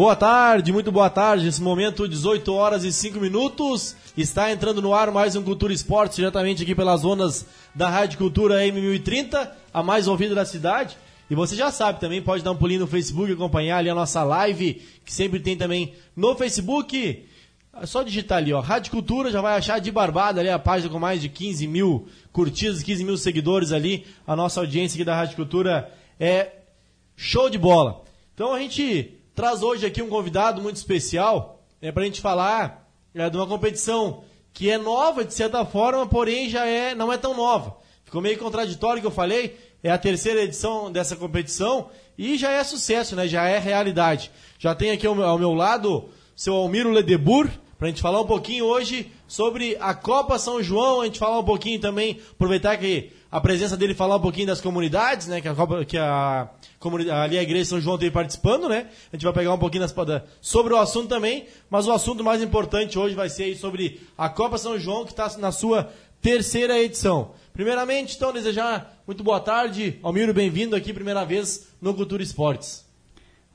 Boa tarde, muito boa tarde. Nesse momento, 18 horas e 5 minutos. Está entrando no ar mais um Cultura Esportes, diretamente aqui pelas zonas da Rádio Cultura M1030, a mais ouvida da cidade. E você já sabe também, pode dar um pulinho no Facebook, acompanhar ali a nossa live, que sempre tem também no Facebook. É só digitar ali, ó, Rádio Cultura, já vai achar de barbada ali a página com mais de 15 mil curtidas, 15 mil seguidores ali. A nossa audiência aqui da Rádio Cultura é show de bola. Então a gente traz hoje aqui um convidado muito especial é, para a gente falar é, de uma competição que é nova de certa forma, porém já é não é tão nova. Ficou meio contraditório o que eu falei. É a terceira edição dessa competição e já é sucesso, né? Já é realidade. Já tem aqui ao meu, ao meu lado seu Almiro Ledebur, para a gente falar um pouquinho hoje sobre a Copa São João, a gente falar um pouquinho também, aproveitar que a presença dele falar um pouquinho das comunidades, né? Que a, que a ali a Igreja São João tem participando, né? A gente vai pegar um pouquinho das, sobre o assunto também, mas o assunto mais importante hoje vai ser sobre a Copa São João, que está na sua terceira edição. Primeiramente, então, desejar muito boa tarde. Almiro, bem-vindo aqui, primeira vez no Cultura Esportes.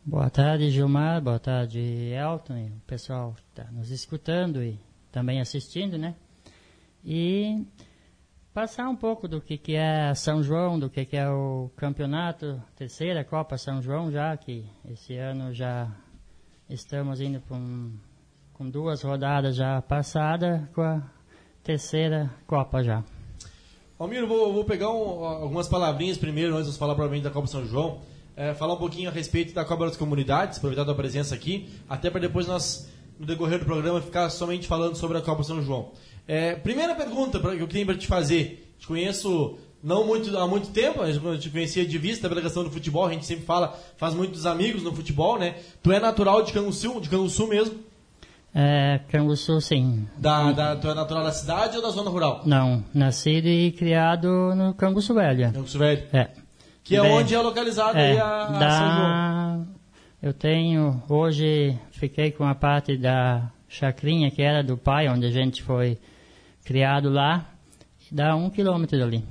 Boa tarde, Gilmar. Boa tarde, Elton. O pessoal está nos escutando e também assistindo, né? E passar um pouco do que, que é São João, do que, que é o campeonato, terceira Copa São João já, que esse ano já estamos indo com, com duas rodadas já passadas, com a terceira Copa já. Almiro, vou, vou pegar um, algumas palavrinhas primeiro, antes de falar provavelmente da Copa São João é, falar um pouquinho a respeito da Copa das Comunidades, aproveitar a presença aqui, até para depois nós, no decorrer do programa, ficar somente falando sobre a Copa São João. É, primeira pergunta que eu tenho para te fazer. Te conheço não muito, há muito tempo, eu te conhecia de vista pela questão do futebol, a gente sempre fala, faz muitos amigos no futebol, né? Tu é natural de Canguçu, de Canguçu mesmo? É, Canguçu, sim. Da, da, tu é natural da cidade ou da zona rural? Não, nascido e criado no Canguçu Velho. Canguçu Velho? É. Que é Bem, onde é localizada é, a, a da, São João. Eu tenho, hoje fiquei com a parte da chacrinha que era do pai, onde a gente foi criado lá, dá um quilômetro dali.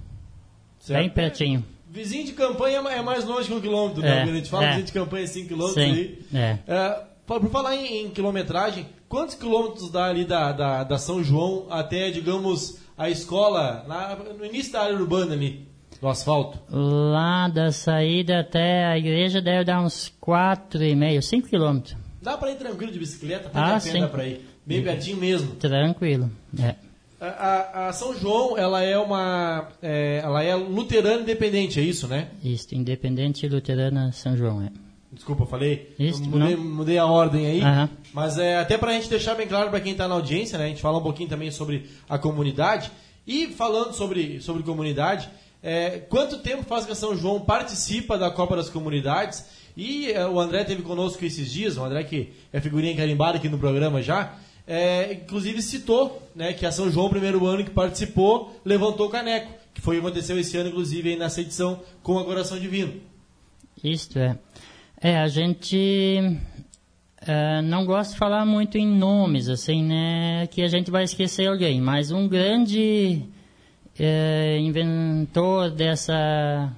Certo. Bem pertinho. Vizinho de campanha é mais longe que um quilômetro, né? É, a gente fala é. vizinho de campanha é 5 quilômetros Sim, aí. É. É, por falar em, em, quilometragem, quantos quilômetros dá ali da, da, da São João até, digamos, a escola, lá, no início da área urbana ali? Do asfalto? Lá da saída até a igreja deve dar uns 4,5, 5 quilômetros. Dá para ir tranquilo de bicicleta? Ah, sim. para ir. Bem pertinho mesmo. Tranquilo, é. A, a, a, São João, ela é uma, é, ela é luterana independente, é isso, né? Isso, independente luterana São João, é. Desculpa, falei. Isso, mudei, mudei, a ordem aí. Uhum. Mas é, até para a gente deixar bem claro para quem está na audiência, né? A gente fala um pouquinho também sobre a comunidade. E falando sobre, sobre comunidade, é, quanto tempo faz que São João participa da Copa das Comunidades? E é, o André teve conosco esses dias, o André que é figurinha carimbada aqui no programa já, é, inclusive citou né, que a São João, primeiro ano que participou, levantou o caneco, que foi o que aconteceu esse ano, inclusive, aí nessa edição com a Coração Divino. Isto é. É, a gente é, não gosta de falar muito em nomes, assim, né, que a gente vai esquecer alguém, mas um grande é, inventor dessa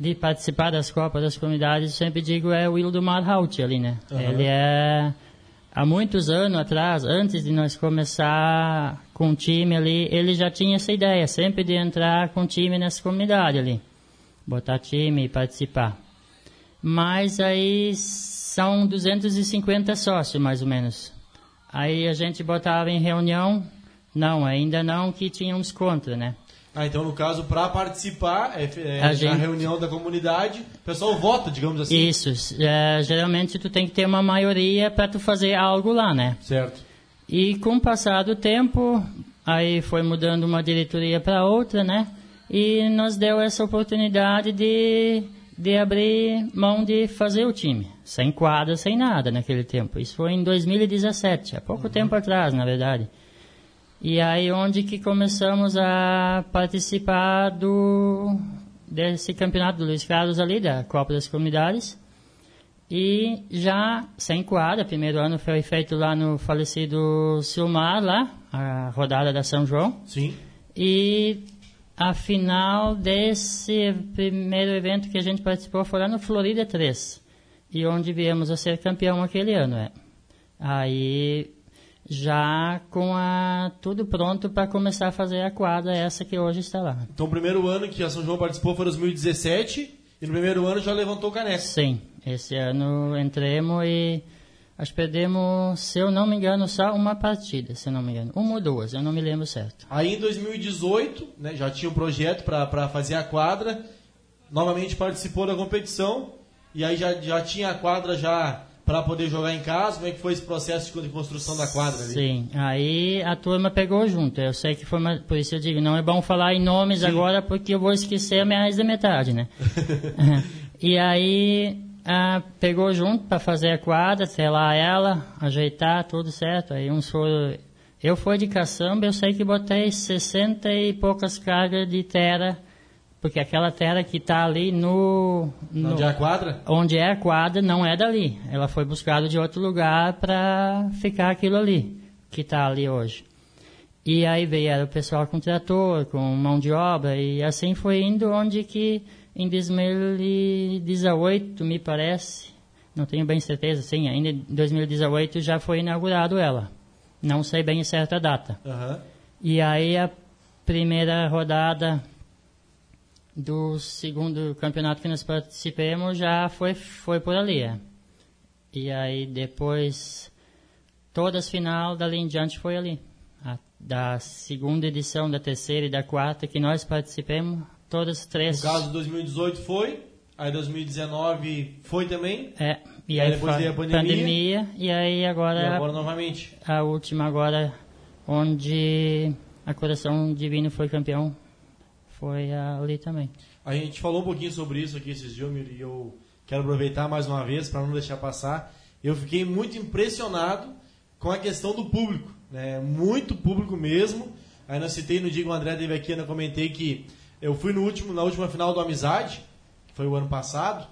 de participar das Copas das Comunidades, sempre digo, é o Wildemar Haut ali, né? Uhum. Ele é, há muitos anos atrás, antes de nós começar com o time ali, ele já tinha essa ideia, sempre de entrar com o time nessa comunidade ali. Botar time e participar. Mas aí são 250 sócios, mais ou menos. Aí a gente botava em reunião, não, ainda não, que tínhamos contra, né? Ah, então no caso, para participar é, é gente... na reunião da comunidade, o pessoal vota, digamos assim. Isso. É, geralmente tu tem que ter uma maioria para tu fazer algo lá, né? Certo. E com o passar do tempo, aí foi mudando uma diretoria para outra, né? E nos deu essa oportunidade de, de abrir mão de fazer o time. Sem quadra, sem nada naquele tempo. Isso foi em 2017, há pouco uhum. tempo atrás, na verdade. E aí onde que começamos a participar do desse campeonato do Luiz Carlos ali, da Copa das Comunidades. E já sem quadra, primeiro ano foi feito lá no falecido Silmar, lá, a rodada da São João. Sim. E a final desse primeiro evento que a gente participou foi lá no Florida 3. e onde viemos a ser campeão aquele ano, é. Aí já com a tudo pronto para começar a fazer a quadra essa que hoje está lá. Então o primeiro ano que a São João participou foi 2017 e no primeiro ano já levantou o caneco. Sim, esse ano entremos e que perdemos, se eu não me engano, só uma partida, se eu não me engano. Uma ou duas, eu não me lembro certo. Aí em 2018, né, já tinha um projeto para fazer a quadra, novamente participou da competição e aí já, já tinha a quadra já para poder jogar em casa? Como é que foi esse processo de construção da quadra ali? Sim, aí a turma pegou junto. Eu sei que foi, uma, por isso eu digo, não é bom falar em nomes Sim. agora porque eu vou esquecer mais da metade, né? e aí a, pegou junto para fazer a quadra, lá ela, ajeitar, tudo certo. Aí uns foram. Eu fui de caçamba, eu sei que botei 60 e poucas cargas de terra porque aquela terra que está ali no, no, Onde é a quadra? Onde é a quadra não é dali. Ela foi buscada de outro lugar para ficar aquilo ali, que está ali hoje. E aí veio o pessoal com trator, com mão de obra, e assim foi indo, onde que em 2018, me parece, não tenho bem certeza, sim, ainda em 2018 já foi inaugurado ela. Não sei bem certa data. Uhum. E aí a primeira rodada do segundo campeonato que nós participamos já foi, foi por ali. É. E aí depois, todas as final dali em diante foi ali. A, da segunda edição, da terceira e da quarta que nós participamos, todas as três. No caso de 2018 foi, aí 2019 foi também. É, e, aí, aí depois veio a pandemia, pandemia. E aí agora. E agora novamente. A última agora, onde a Coração Divino foi campeão foi ali também. A gente falou um pouquinho sobre isso aqui esses dias, e eu quero aproveitar mais uma vez para não deixar passar. Eu fiquei muito impressionado com a questão do público, né? Muito público mesmo. Aí citei no dia que o André teve aqui, eu comentei que eu fui no último, na última final do Amizade, que foi o ano passado.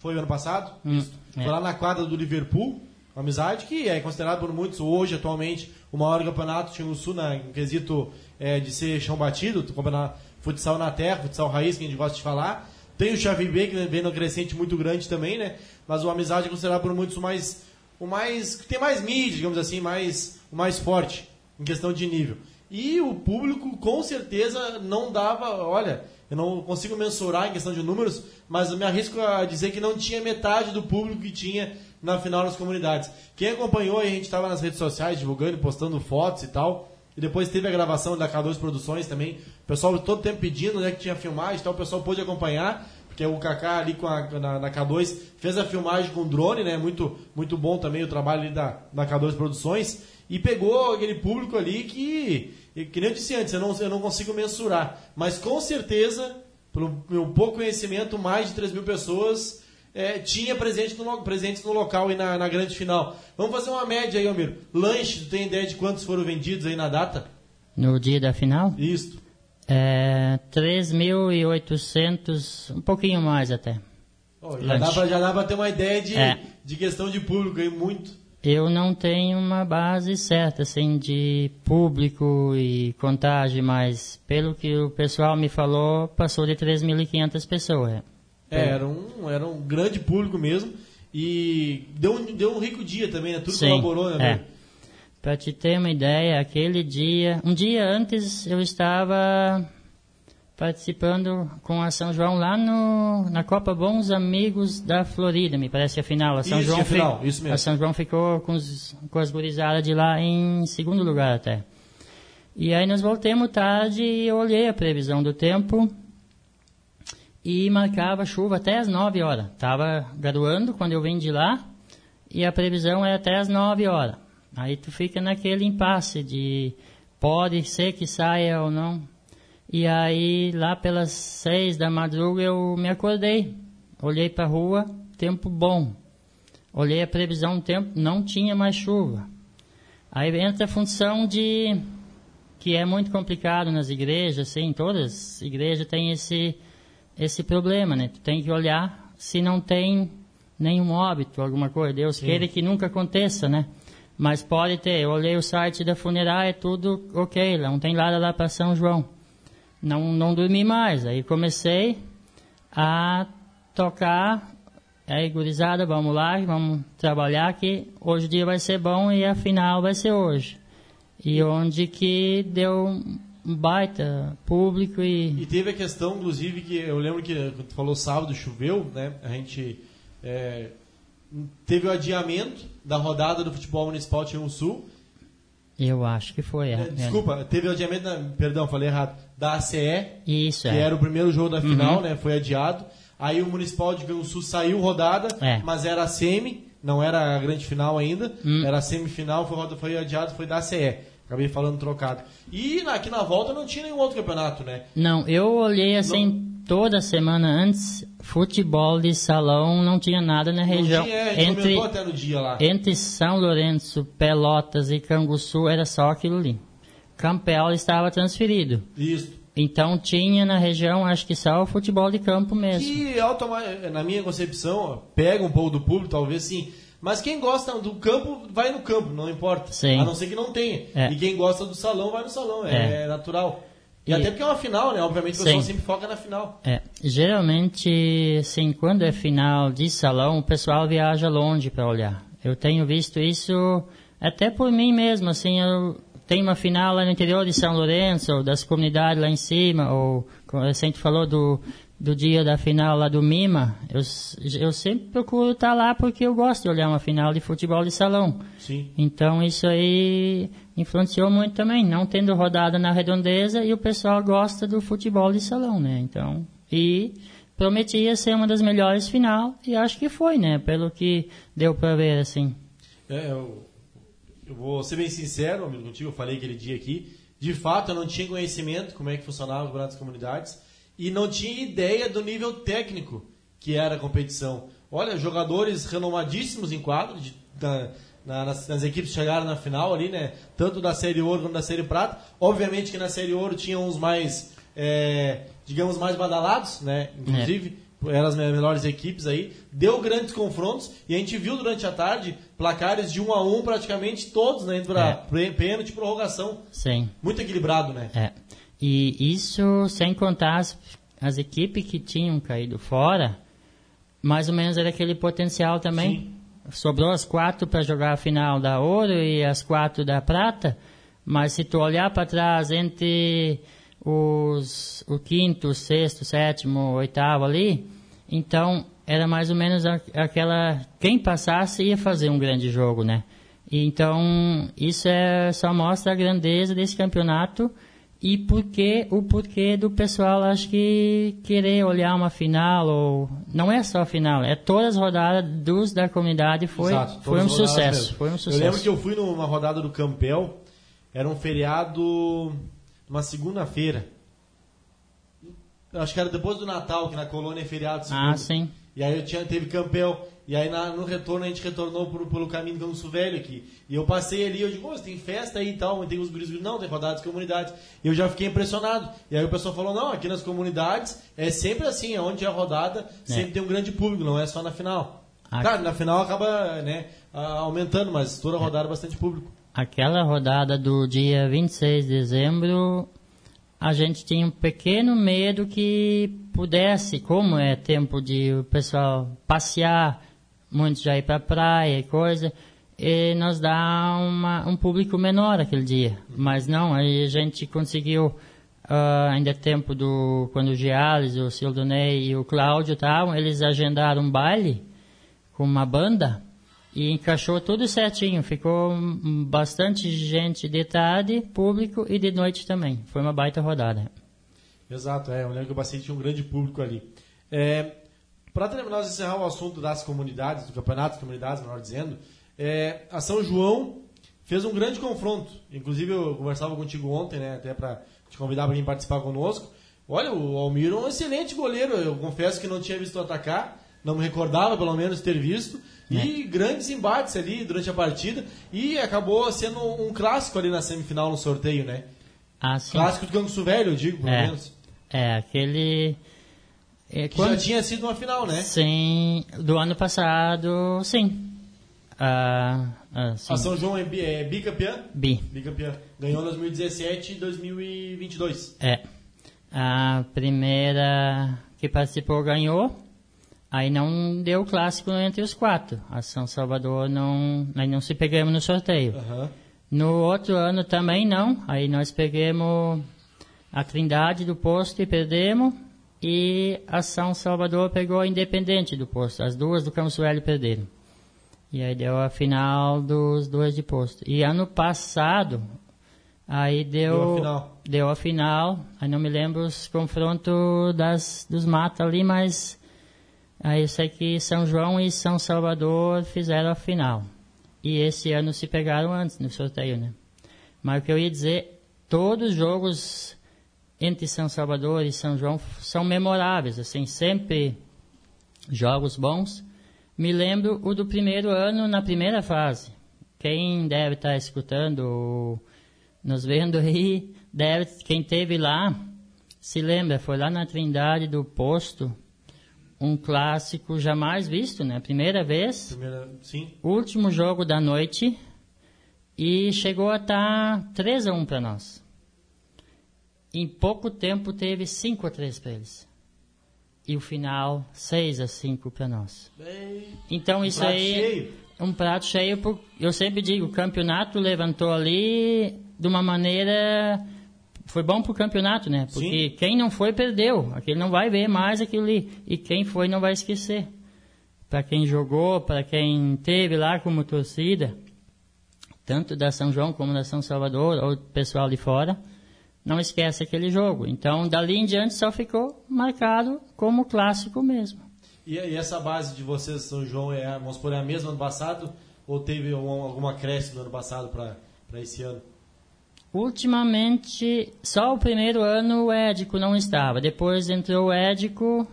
Foi o ano passado? Hum, é. Foi lá na quadra do Liverpool. Amizade que é considerado por muitos hoje, atualmente, o maior campeonato tinha o Sul na, em quesito é, de ser chão batido, campeonato futsal na terra, futsal raiz, que a gente gosta de falar. Tem o Xavi B, que vem no crescente muito grande também, né? Mas o Amizade é considerado por muitos o mais. O mais. que tem mais mídia, digamos assim, mais, o mais forte em questão de nível. E o público, com certeza, não dava. Olha, eu não consigo mensurar em questão de números, mas eu me arrisco a dizer que não tinha metade do público que tinha na final das comunidades. Quem acompanhou, a gente estava nas redes sociais divulgando, postando fotos e tal. E depois teve a gravação da K2 Produções também. O pessoal todo tempo pedindo né, que tinha filmagem, então o pessoal pôde acompanhar, porque o Kaká ali com a, na, na, K2 fez a filmagem com drone, né? Muito, muito bom também o trabalho ali da, da K2 Produções. E pegou aquele público ali que, que nem eu disse antes, eu não, eu não consigo mensurar. Mas com certeza, pelo meu pouco conhecimento, mais de 3 mil pessoas é, tinha presente no, presentes no local e na, na, grande final. Vamos fazer uma média aí, Almiro. Lanche, tu tem ideia de quantos foram vendidos aí na data? No dia da final? Isso. É, 3.800, um pouquinho mais até. Oh, já, dá pra, já dá pra ter uma ideia de, é. de questão de público aí, muito. Eu não tenho uma base certa, assim, de público e contagem, mas pelo que o pessoal me falou, passou de 3.500 pessoas. É, era um, era um grande público mesmo. E deu um, deu um rico dia também, né? Tudo Sim, colaborou, né? É. Para te ter uma ideia, aquele dia, um dia antes eu estava participando com a São João lá no, na Copa Bons Amigos da Florida, me parece a final. A São isso, João a final, fi, isso mesmo. A São João ficou com, os, com as gurizadas de lá em segundo lugar até. E aí nós voltamos tarde e eu olhei a previsão do tempo e marcava chuva até as 9 horas. Estava garoando quando eu vim de lá e a previsão é até as 9 horas. Aí tu fica naquele impasse de pode ser que saia ou não. E aí lá pelas 6 da madruga eu me acordei. Olhei para a rua, tempo bom. Olhei a previsão do tempo, não tinha mais chuva. Aí entra a função de que é muito complicado nas igrejas, assim, todas as igrejas têm esse esse problema, né? Tu tem que olhar se não tem nenhum óbito, alguma coisa. Deus Sim. queira que nunca aconteça, né? Mas pode ter. Eu olhei o site da funerária, é tudo ok, não tem nada lá para São João. Não, não dormi mais. Aí comecei a tocar aí gurizada, vamos lá, vamos trabalhar que hoje o dia vai ser bom e a final vai ser hoje. E onde que deu um baita público e... E teve a questão, inclusive, que eu lembro que quando tu falou sábado choveu, né? A gente é, teve o adiamento da rodada do futebol municipal Tião Sul. Eu acho que foi, é. É, Desculpa, teve o adiamento, da, perdão, falei errado, da ACE, Isso, que é. era o primeiro jogo da final, né? Foi adiado. Aí o Municipal de Rio Sul saiu rodada, É. mas era a semi, não era a grande final ainda, Hum. era a semifinal, foi, foi adiado, foi da ACE. Acabei falando trocado. E aqui na volta não tinha nenhum outro campeonato, né? Não, eu olhei assim toda semana antes, futebol de salão não tinha nada na região. Não tinha, entre, até no dia lá. entre São Lourenço, Pelotas e Canguçu era só aquilo ali. Campel estava transferido. Isso. Então tinha na região, acho que só o futebol de campo mesmo. Que automa- na minha concepção, pega um pouco do público, talvez sim. Mas quem gosta do campo, vai no campo, não importa. Sim. A não ser que não tenha. É. E quem gosta do salão, vai no salão. É, É. natural. E, E- até porque é uma final, né? Obviamente o pessoal Sim. sempre foca na final. É, geralmente, assim, quando é final de salão, o pessoal viaja longe para olhar. Eu tenho visto isso até por mim mesmo, assim, eu tenho uma final lá no interior de São Lourenço, ou das comunidades lá em cima, ou como a gente falou do, do dia da final lá do Mima, eu, eu sempre procuro estar lá porque eu gosto de olhar uma final de futebol de salão. Sim. Então isso aí influenciou muito também, não tendo rodada na redondeza e o pessoal gosta do futebol de salão, né? Então, e prometia ser uma das melhores final e acho que foi, né? Pelo que deu pra ver assim. É, eu, eu vou ser bem sincero, amigo, contigo, eu falei aquele dia aqui. De fato, eu não tinha conhecimento como é que funcionava o campeonato das comunidades e não tinha ideia do nível técnico que era a competição. Olha, jogadores renomadíssimos em quadro, de, da- na- nas, nas equipes que chegaram na final ali, né? Tanto da Série Ouro quanto da Série Prata. Obviamente que na Série Ouro tinha uns mais, é, digamos, mais badalados, né? Inclusive, eram as me- melhores equipes aí. Deu grandes confrontos e a gente viu durante a tarde placares de um a um praticamente todos, né? Entre É. pre- pênalti e prorrogação. Sim. Muito equilibrado, né? É. E isso sem contar as, as equipes que tinham caído fora, mais ou menos era aquele potencial também. Sim. Sobrou as quatro para jogar a final da ouro e as quatro da prata, mas se tu olhar para trás entre os o quinto, o sexto, sétimo, oitavo ali, então era mais ou menos aquela quem passasse ia fazer um grande jogo, né? Então isso é só mostra a grandeza desse campeonato e porque o porquê do pessoal acho que querer olhar uma final ou não é só a final, é todas as rodadas dos da comunidade foi Exato, foi um sucesso, mesmo. foi um Eu sucesso. lembro que eu fui numa rodada do Campel, era um feriado, uma segunda-feira. Eu Acho que era depois do Natal, que na colônia é feriado segunda. Ah, sim. E aí eu tinha, teve Campel, e aí na- no retorno a gente retornou pro, pelo caminho do Ganso Velho aqui. E eu passei ali, eu digo, "Ô, tem festa aí e tal, tem os guris, não, tem rodada das comunidades. E eu já fiquei impressionado. E aí o pessoal falou, não, aqui nas comunidades é sempre assim, é onde é rodada, sempre tem um grande público, não é só na final. Ah. Claro, na final acaba né, aumentando, mas toda rodada é bastante público. Aquela rodada do dia 26 de dezembro, a gente tinha um pequeno medo que pudesse, como é tempo de o pessoal passear, muitos já ir para praia e coisa, e nos dá uma, um público menor aquele dia. Mas não, aí a gente conseguiu, ah, ainda é tempo do, quando o Giales, o Sildonei e o Cláudio estavam, eles agendaram um baile com uma banda e encaixou tudo certinho. Ficou bastante gente de tarde, público e de noite também. Foi uma baita rodada. Exato, é. Eu lembro que o Bacete tinha um grande público ali. É, Para terminar, nós encerrar o assunto das comunidades, do campeonato comunidades, melhor dizendo, é, a São João fez um grande confronto. Inclusive, eu conversava contigo ontem, né, até para te convidar para vir participar conosco. Olha, o Almiro é um excelente goleiro. Eu confesso que não tinha visto atacar, não me recordava, pelo menos, ter visto. E grandes embates ali durante a partida. E acabou sendo um clássico ali na semifinal no sorteio, né? Ah, sim. Clássico do Ganso Velho, eu digo, pelo É. menos. É, aquele. É, Que quando- já tinha sido uma final, né? Sim, do ano passado, sim. Ah, ah, sim. A São João é, bi- é bicampeã? Bi. Bicampeã. Ganhou em 2017 e 2022. É. A primeira que participou ganhou. Aí não deu clássico entre os quatro. A São Salvador não, aí não se pegamos no sorteio. Aham. No outro ano também não. Aí nós pegamos a Trindade do posto e perdemos. E a São Salvador pegou a Independente do posto. As duas do Campos Velho perderam. E aí deu a final dos dois de posto. E ano passado, aí deu, Deu a final. deu a final. Aí não me lembro os confrontos das, dos mata ali, mas sei que São João e São Salvador fizeram a final. E esse ano se pegaram antes no sorteio, né? Mas o que eu ia dizer, todos os jogos entre São Salvador e São João são memoráveis, assim, sempre jogos bons. Me lembro o do primeiro ano na primeira fase. Quem deve estar escutando, ou nos vendo aí, deve, quem teve lá, se lembra, foi lá na Trindade do Posto, um clássico jamais visto, né? Primeira vez, Primeira, sim. último jogo da noite, e chegou a estar 3 a 1 para nós. Em pouco tempo teve 5 a 3 para eles. E o final 6 a 5 para nós. Bem, Então isso prato aí cheio. é um prato cheio. Por, eu sempre digo, o campeonato levantou ali de uma maneira foi bom pro campeonato, né? Porque Sim. quem não foi perdeu. Aquele não vai ver mais aquilo ali e quem foi não vai esquecer. Para quem jogou, para quem teve lá como torcida, tanto da São João como da São Salvador ou pessoal de fora, não esquece aquele jogo. Então, dali em diante só ficou marcado como clássico mesmo. E, e essa base de vocês, São João, é, vamos supor, é a mesma ano passado? Ou teve um, alguma acréscimo no ano passado para esse ano? Ultimamente, só o primeiro ano o Édico não estava. Depois entrou o Édico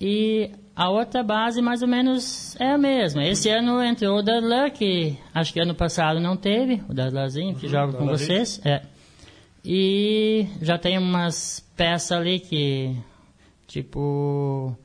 e a outra base mais ou menos é a mesma. Esse ano entrou o Darlan, que acho que ano passado não teve, o Darlanzinho, que joga com vocês. É. E já tem umas peças ali que, tipo...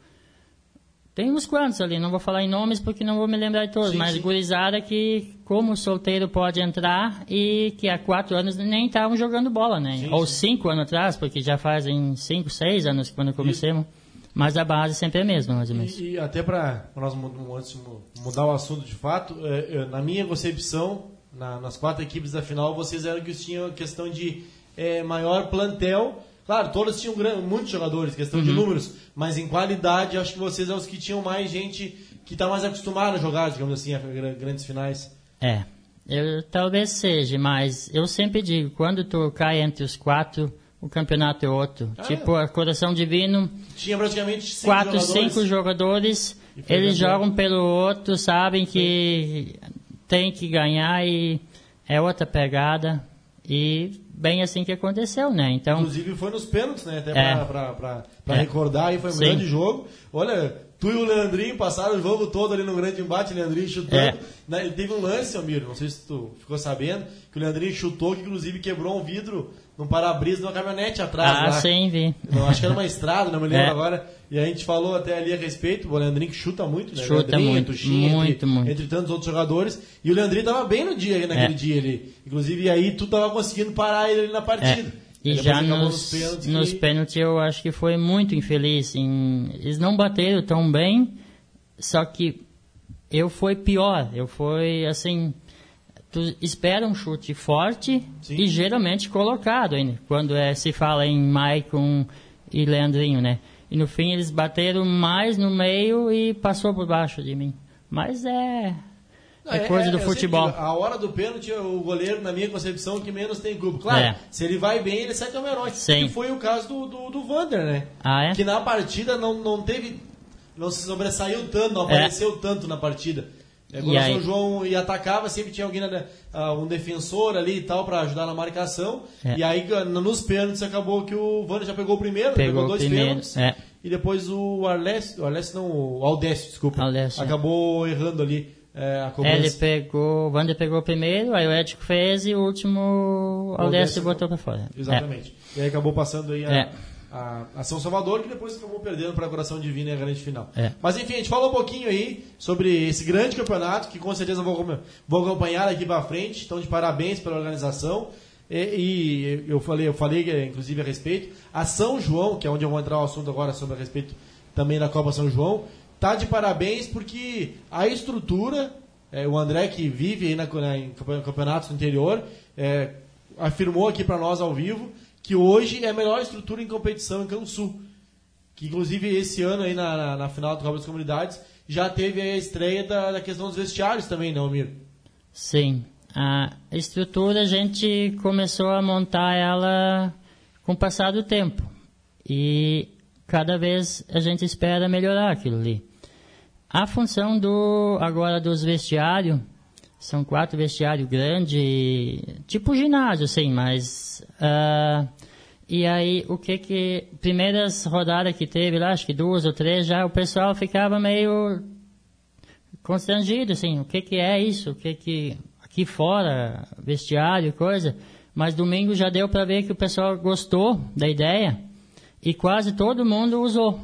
Tem uns quantos ali, não vou falar em nomes porque não vou me lembrar de todos, Sim, mas sim. gurizada que, como solteiro, pode entrar e que há quatro anos nem estavam jogando bola, né? Sim, Ou cinco anos atrás, porque já fazem cinco, seis anos quando comecemos. Mas a base sempre é a mesma, mais ou menos. E, e até para nós antes mudar o assunto de fato, é, é, na minha concepção, na- nas quatro equipes da final, vocês eram que tinham a questão de é, maior plantel. Claro, todos tinham muitos jogadores, questão Uhum. de números, mas em qualidade, acho que vocês são os que tinham mais gente que está mais acostumada a jogar, digamos assim, a gra- grandes finais. É, eu, talvez seja, mas eu sempre digo, quando tu cai entre os quatro, o campeonato é outro. Ah, tipo, a Coração Divino, Tinha praticamente cinco quatro, jogadores. cinco jogadores, eles jogam pelo outro, sabem que tem que ganhar e é outra pegada. E bem assim que aconteceu, né? Então, Inclusive foi nos pênaltis, né? Até É. pra, pra, pra, pra É. recordar aí, foi um Sim. grande jogo. Olha, tu e o Leandrinho passaram o jogo todo ali no grande embate, o Leandrinho chutando. É. Ele teve um lance, Almir, não sei se tu ficou sabendo, que o Leandrinho chutou, que inclusive quebrou um vidro num para-brisa de uma caminhonete atrás. ah, lá. sim, vi. Não, acho que era uma estrada, não me lembro É. agora. E a gente falou até ali a respeito, o Leandrinho que chuta muito, né? Chuta Leandrinho, muito, Tuxinha, muito, entre, muito. entre tantos outros jogadores. E o Leandrinho tava bem no dia, naquele É. dia ali. Inclusive, aí tu tava conseguindo parar ele ali na partida. É. E já acabou nos, pênaltis nos que- pênaltis eu acho que foi muito infeliz. Em, eles não bateram tão bem, só que eu fui pior. Eu fui assim. Tu espera um chute forte Sim. e geralmente colocado ainda, quando é, se fala em Maicon e Leandrinho, né? E no fim eles bateram mais no meio e passou por baixo de mim. Mas é. Não, É coisa do eu sempre futebol. digo, a hora do pênalti, o goleiro, na minha concepção, que menos tem culpa. Claro, É. se ele vai bem, ele sai como herói. Sim. Que foi o caso do, do, do Vander, né? Ah, é? Que na partida não, não teve. Não se sobressaiu tanto, não É. apareceu tanto na partida. É, quando E o aí? São João ia atacava, sempre tinha alguém, na- ah, um defensor ali e tal, pra ajudar na marcação. É. E aí, ah, nos pênaltis, acabou que o Vander já pegou o primeiro, Pegou pegou o dois primeiro, pênaltis. é. E depois o Arles, o Arles não, o Aldécio, desculpa. Aldécio, é. acabou errando ali é, É, ele pegou, o Wander pegou o primeiro, aí o Ético fez e o último o Aldécio botou pra fora. Exatamente. E aí acabou passando aí a, É. a, a São Salvador, que depois acabou perdendo para a Coração Divina e a grande final. É. Mas enfim, a gente falou um pouquinho aí sobre esse grande campeonato, que com certeza vou, vou acompanhar daqui para frente. Então, de parabéns pela organização. E, e eu falei, eu falei eh, inclusive a respeito. A São João, que é onde eu vou entrar o assunto agora sobre a respeito também da Copa São João, tá de parabéns porque a estrutura, é, o André que vive aí na, na, em campeonatos no interior, é, afirmou aqui para nós ao vivo que hoje é a melhor estrutura em competição em Cansul. Que inclusive esse ano aí na, na, na final do Copa das Comunidades já teve a estreia da, da questão dos vestiários também, não, Mir? Sim. A estrutura a gente começou a montar ela com o passar do tempo. E cada vez a gente espera melhorar aquilo ali. A função do agora dos vestiários são quatro vestiários grandes, tipo ginásio, sim, mas uh, e aí o que que primeiras rodadas que teve lá, acho que duas ou três já o pessoal ficava meio constrangido, assim, o que que é isso, o que que aqui fora vestiário coisa, mas domingo já deu para ver que o pessoal gostou da ideia e quase todo mundo usou.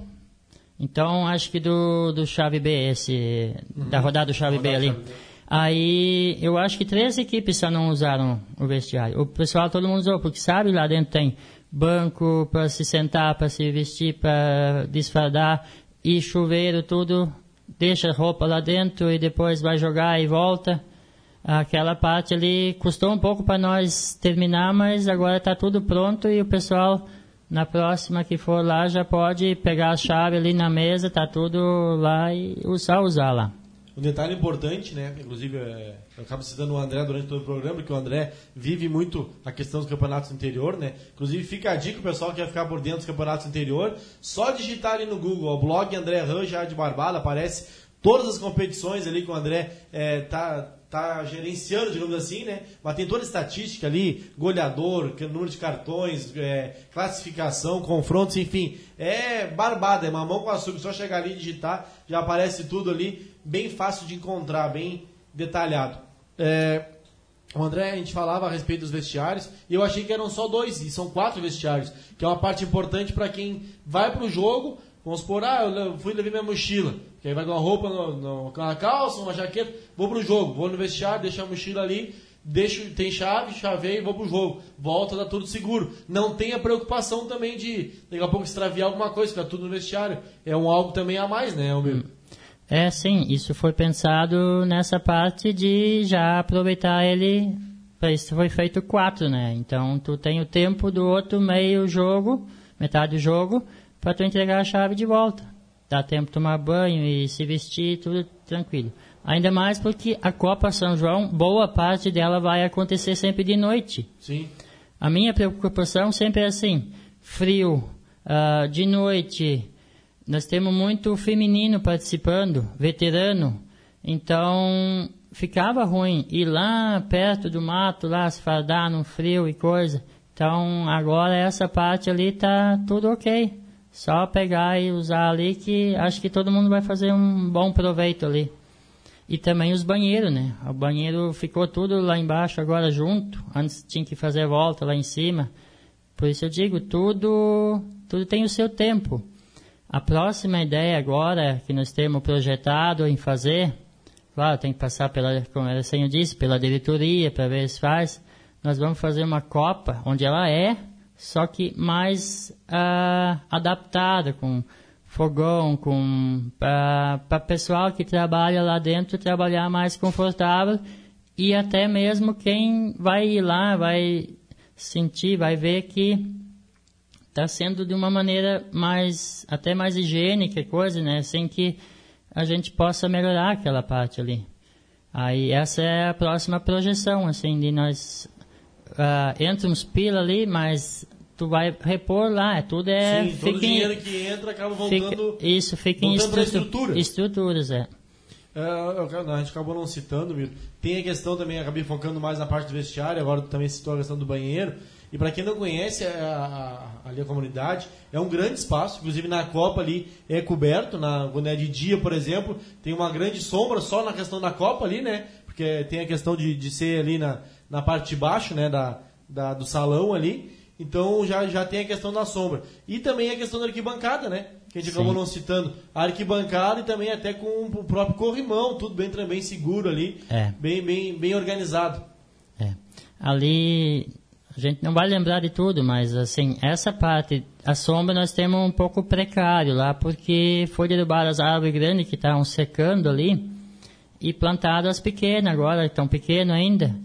Então, acho que do, do chave B, esse, uhum. da rodada do chave B ali. Aí, eu acho que três equipes só não usaram o vestiário. O pessoal, todo mundo usou, porque sabe, lá dentro tem banco para se sentar, para se vestir, para desfardar, e chuveiro, tudo. Deixa a roupa lá dentro e depois vai jogar e volta. Aquela parte ali custou um pouco para nós terminar, mas agora está tudo pronto e o pessoal na próxima que for lá já pode pegar a chave ali na mesa, tá tudo lá e só usar lá. Um detalhe importante, né? Inclusive, é, eu acabo citando o André durante todo o programa, porque o André vive muito a questão dos campeonatos interior, né? Inclusive, fica a dica, o pessoal que quer ficar por dentro dos campeonatos interior, só digitar ali no Google, o blog André Ranja de Barbada, aparece todas as competições ali que o André é, tá tá gerenciando, digamos assim, né? Mas tem toda a estatística ali, goleador, número de cartões, é, classificação, confrontos, enfim. É barbada, é mamão com açúcar. Só chegar ali e digitar, já aparece tudo ali, bem fácil de encontrar, bem detalhado. É, o André, a gente falava a respeito dos vestiários, e eu achei que eram só dois, e são quatro vestiários, que é uma parte importante para quem vai para o jogo, Vamos supor, ah, eu fui levar minha mochila. Que aí vai com uma roupa, uma calça, uma jaqueta, vou pro jogo, vou no vestiário, deixo a mochila ali, deixo, tem chave, chaveio e vou pro jogo. Volta, tá tudo seguro. Não tem a preocupação também de daqui a pouco extraviar alguma coisa, ficar tudo no vestiário. É um algo também a mais, né, meu? É, sim, isso foi pensado nessa parte de já aproveitar ele. Isso foi feito quatro, né? Então tu tem o tempo do outro meio jogo, metade do jogo, para tu entregar a chave de volta. Dá tempo de tomar banho e se vestir, tudo tranquilo. Ainda mais porque a Copa São João, boa parte dela vai acontecer sempre de noite. Sim. A minha preocupação sempre é assim, frio, uh, de noite. Nós temos muito feminino participando, veterano. Então, ficava ruim ir lá perto do mato, lá se fardar no frio e coisa. Então, agora essa parte ali tá tudo ok. Só pegar e usar ali que acho que todo mundo vai fazer um bom proveito ali. E também os banheiros, né? O banheiro ficou tudo lá embaixo agora junto. Antes tinha que fazer volta lá em cima. Por isso eu digo, tudo, tudo tem o seu tempo. A próxima ideia agora que nós temos projetado em fazer, claro, tem que passar pela, como eu disse, pela diretoria para ver se faz. Nós vamos fazer uma copa onde ela é só que mais uh, adaptada, com fogão, com para pessoal que trabalha lá dentro trabalhar mais confortável e até mesmo quem vai ir lá vai sentir, vai ver que está sendo de uma maneira mais até mais higiênica coisa, né, sem que a gente possa melhorar aquela parte ali. Aí essa é a próxima projeção, assim, de nós uh, entra uns pila ali, mas tu vai repor lá, é tudo é... Sim, todo o dinheiro que entra acaba voltando... Fica, isso, fica em estrutura, estrutura. estruturas, é. É, a gente acabou não citando, Milton. Tem a questão também, acabei focando mais na parte do vestiário, agora tu também citou a questão do banheiro. E para quem não conhece a, a, ali a comunidade, é um grande espaço, inclusive na Copa ali é coberto, na, quando é de dia, por exemplo, tem uma grande sombra só na questão da Copa ali, né? Porque tem a questão de, de ser ali na, na parte de baixo, né, da, da, do salão ali. Então já, já tem a questão da sombra. E também a questão da arquibancada, né? Que a gente Sim. acabou não citando. A arquibancada e também até com o próprio corrimão, tudo bem, bem seguro ali. É. Bem, bem, bem organizado. É. Ali a gente não vai lembrar de tudo, mas assim, essa parte, a sombra nós temos um pouco precário lá, porque foi derrubar as árvores grandes que estavam secando ali e plantado as pequenas agora, estão pequenas ainda.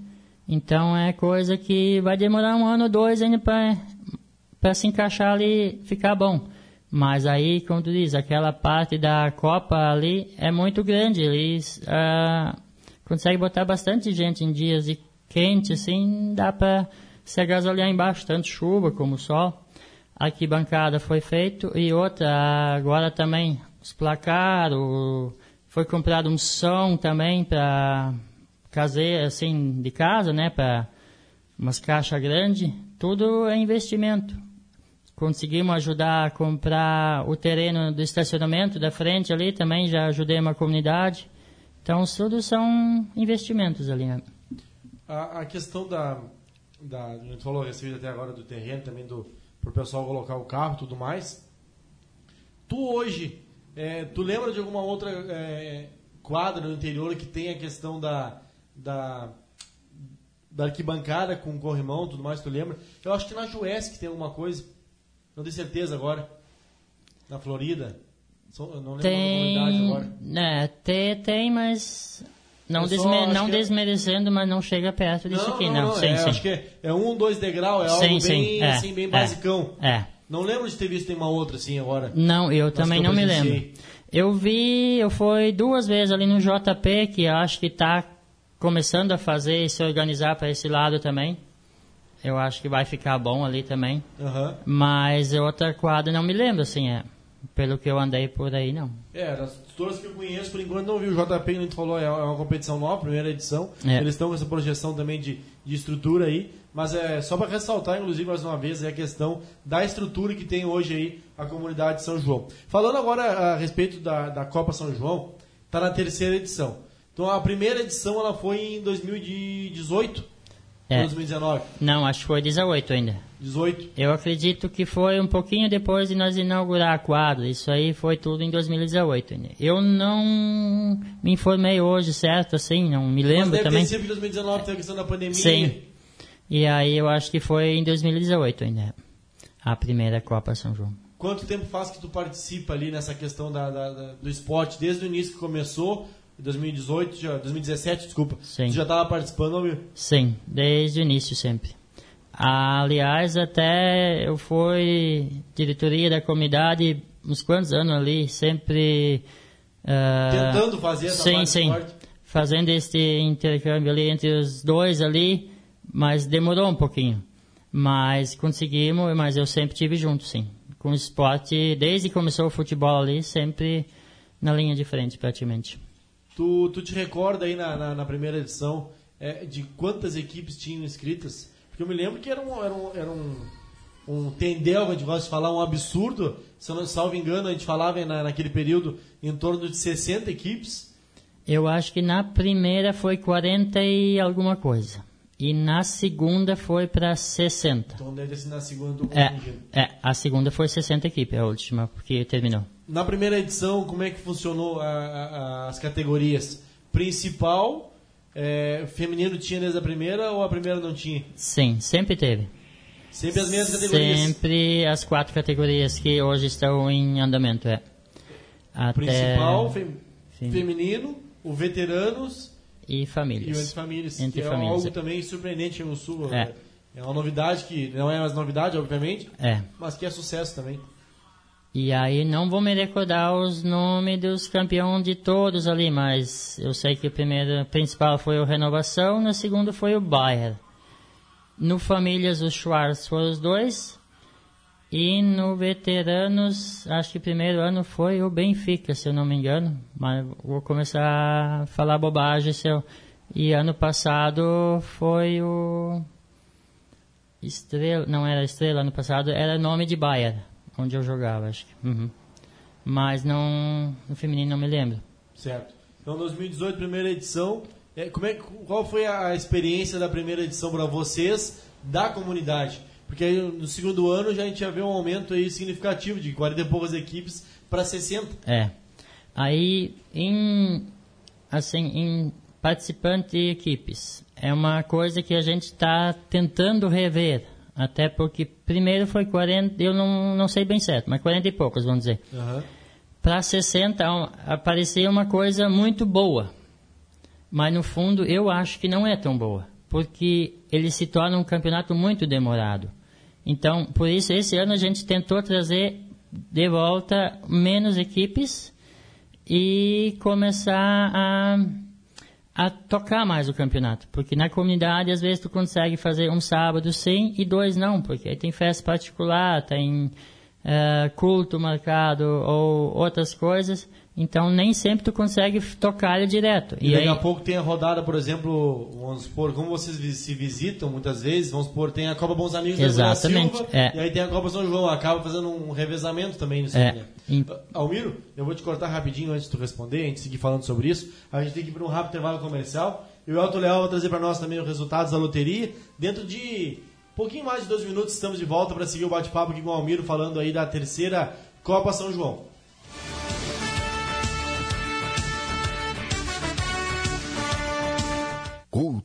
Então é coisa que vai demorar um ano ou dois ainda para se encaixar ali ficar bom. Mas aí, como tu diz, aquela parte da Copa ali é muito grande. Eles ah, conseguem botar bastante gente em dias de quente, assim, dá para se agasalhar embaixo, tanto chuva como sol. Aqui bancada foi feito e outra, agora também, os placar, o, foi comprado um som também para caseiro, assim, de casa, né, para umas caixas grandes, tudo é investimento. Conseguimos ajudar a comprar o terreno do estacionamento da frente ali, também já ajudei uma comunidade. Então, tudo são investimentos ali, né? A, a questão da, da. A gente falou respeito até agora do terreno, também do para o pessoal colocar o carro tudo mais. Tu hoje, é, tu lembra de alguma outra é, quadra no interior que tem a questão da, da, da arquibancada com corrimão tudo mais, tu lembra? Eu acho que na Juesc tem alguma coisa. Não tenho certeza agora. Na Florida. Eu não lembro tem, da comunidade agora. É, tem, tem mas não, desme não é- desmerecendo, é... mas não chega perto disso não, aqui, não. não. não sim, é, sim. Acho que é, é um, dois degrau, é sim, algo bem, é, assim, bem é, basicão. É. Não lembro de ter visto uma outra assim agora. Não, eu também não me lembro. Eu vi, eu fui duas vezes ali no JP, que acho que está começando a fazer e se organizar para esse lado também. Eu acho que vai ficar bom ali também. Uhum. Mas outra quadra não me lembro, assim, é. Pelo que eu andei por aí, não. É, das todas que eu conheço, por enquanto não vi. O JP, a gente falou, é uma competição nova, primeira edição. É. Eles estão com essa projeção também de, de estrutura aí. Mas é só para ressaltar, inclusive, mais uma vez, é a questão da estrutura que tem hoje aí a comunidade de São João. Falando agora a respeito da, da Copa São João, está na terceira edição. Então a primeira edição ela foi em 2018 É. 2019? Não, acho que foi 18 ainda. 18? Eu acredito que foi um pouquinho depois de nós inaugurar a quadra. Isso aí foi tudo em 2018 ainda. Eu não me informei hoje, certo, assim, não me Mas lembro deve também. sido em 2019, tem a questão da pandemia. Sim. E aí eu acho que foi em 2018 ainda. A primeira Copa São João. Quanto tempo faz que tu participa ali nessa questão da, da- da- do esporte? Desde o início que começou, em 2018, já, 2017, desculpa. Sim. Tu já estava participando, ou Sim, desde o início sempre. Aliás, até eu fui diretoria da comunidade uns quantos anos ali, sempre... ah, Tentando fazer essa sim, parte sim, fazendo este intercâmbio ali entre os dois ali, mas demorou um pouquinho. Mas conseguimos, mas eu sempre tive junto, sim. Com o esporte, desde que começou o futebol ali, sempre na linha de frente, praticamente. Tu, tu te recorda aí na, na, na primeira edição é, de quantas equipes tinham inscritas? Porque eu me lembro que era um, era um, era um, um tendel, a gente gosta de falar, um absurdo. Se eu não salvo engano, a gente falava na, naquele período em torno de 60 equipes. Eu acho que na primeira foi 40 e alguma coisa. E na segunda foi para 60. Então deve sido na segunda, tô É, é, a segunda foi 60 equipes, a última, porque terminou. Na primeira edição, como é que funcionou a- a- as categorias? Principal, é, feminino tinha desde a primeira ou a primeira não tinha? Sim, sempre teve. Sempre as mesmas categorias. Sempre as quatro categorias que hoje estão em andamento, é. Até... Principal, fem- feminino, o veteranos E e o entre famílias. famílias. Entre que é famílias, algo é. também surpreendente no Sul. É. É uma novidade que não é mais novidade, obviamente, É. mas que é sucesso também. E aí não vou me recordar os nomes dos campeões de todos ali, mas eu sei que o primeiro principal foi o Renovação, no segundo foi o Bayer. No Famílias, os Schwarz foram os dois. E no Veteranos, acho que o primeiro ano foi o Benfica, se eu não me engano. Mas vou começar a falar bobagem. Se eu... E ano passado foi o... Estrela, não era Estrela ano passado, era nome de Bayer, onde eu jogava, acho que. Uhum. Mas não, no feminino não me lembro. Certo. Então, 2018, primeira edição. É, como é, qual foi a experiência da primeira edição para vocês da comunidade? Porque aí, no segundo ano já a gente já vê um aumento aí significativo de 40 e poucas equipes para 60. É. Aí, em, assim, em participante e equipes. É uma coisa que a gente está tentando rever. Até porque primeiro foi 40, eu não, não sei bem certo, mas 40 e poucos, vamos dizer. Aham. Para 60 aparecia uma coisa muito boa. Mas no fundo eu acho que não é tão boa. Porque ele se torna um campeonato muito demorado. Então, por isso, esse ano a gente tentou trazer de volta menos equipes e começar a, a tocar mais o campeonato. Porque na comunidade, às vezes, tu consegue fazer um sábado sim e dois não, porque aí tem festa particular, tem eh, culto marcado ou outras coisas. Então nem sempre tu consegue tocar ele direto. E, daqui a pouco tem a rodada, por exemplo, vamos supor, como vocês se visitam muitas vezes, vamos supor, tem a Copa Bons Amigos da Exatamente, Silva, é. e aí tem a Copa São João, acaba fazendo um revezamento também nisso É, aí, né? em- Almiro, eu vou te cortar rapidinho antes de tu responder, a gente seguir falando sobre isso. A gente tem que ir para um rápido intervalo comercial. E o Elton Leal vai trazer para nós também os resultados da loteria. Dentro de pouquinho mais de dois minutos, estamos de volta para seguir o bate-papo aqui com o Almiro, falando aí da terceira Copa São João.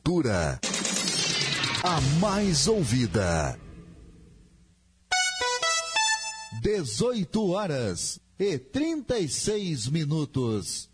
Cultura. A mais ouvida. 18 horas e 36 minutos.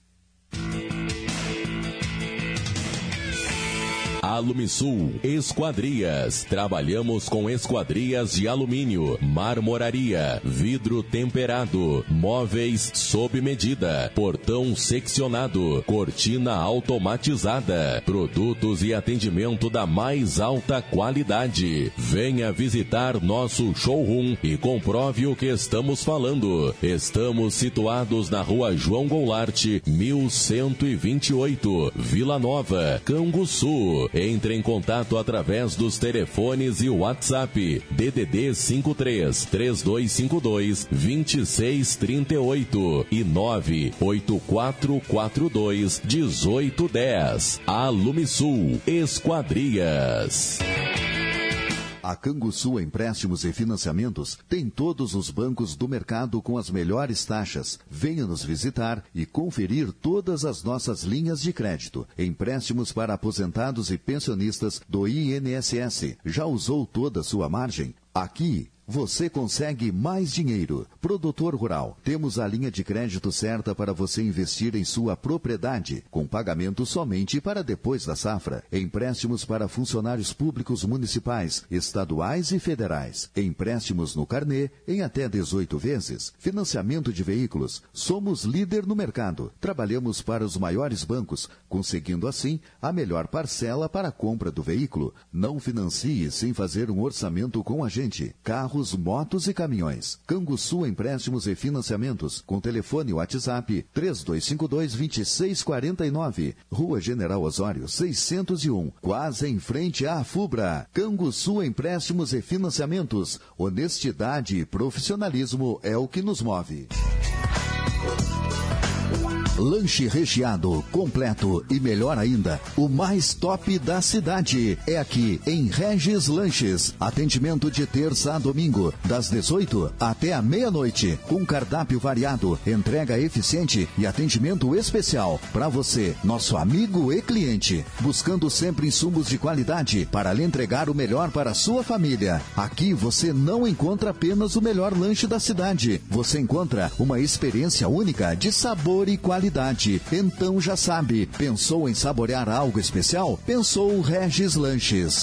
Alumisul Esquadrias. Trabalhamos com esquadrias de alumínio, marmoraria, vidro temperado, móveis sob medida, portão seccionado, cortina automatizada, produtos e atendimento da mais alta qualidade. Venha visitar nosso showroom e comprove o que estamos falando. Estamos situados na rua João Goulart, 1128, Vila Nova, Canguçu. Entre em contato através dos telefones e WhatsApp DDD 53 3252 2638 e 98442 1810. Alumisul Esquadrias. A Canguçu Empréstimos e Financiamentos tem todos os bancos do mercado com as melhores taxas. Venha nos visitar e conferir todas as nossas linhas de crédito. Empréstimos para aposentados e pensionistas do INSS. Já usou toda a sua margem? Aqui você consegue mais dinheiro. Produtor Rural, temos a linha de crédito certa para você investir em sua propriedade, com pagamento somente para depois da safra. Empréstimos para funcionários públicos municipais, estaduais e federais. Empréstimos no carnê em até 18 vezes. Financiamento de veículos. Somos líder no mercado. Trabalhamos para os maiores bancos, conseguindo assim a melhor parcela para a compra do veículo. Não financie sem fazer um orçamento com a gente. Carros, motos e caminhões. Canguçu Empréstimos e Financiamentos. Com telefone WhatsApp 3252-2649. Rua General Osório 601. Quase em frente à FUBRA. Canguçu Empréstimos e Financiamentos. Honestidade e profissionalismo é o que nos move. Lanche recheado, completo e melhor ainda, o mais top da cidade é aqui em Regis Lanches. Atendimento de terça a domingo, das 18 até a meia-noite, com cardápio variado, entrega eficiente e atendimento especial para você, nosso amigo e cliente, buscando sempre insumos de qualidade para lhe entregar o melhor para a sua família. Aqui você não encontra apenas o melhor lanche da cidade, você encontra uma experiência única de sabor e qualidade. Então já sabe, pensou em saborear algo especial? Pensou Regis Lanches.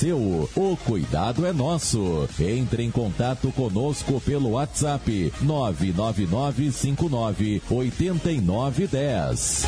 seu, o cuidado é nosso. Entre em contato conosco pelo WhatsApp 99959 8910.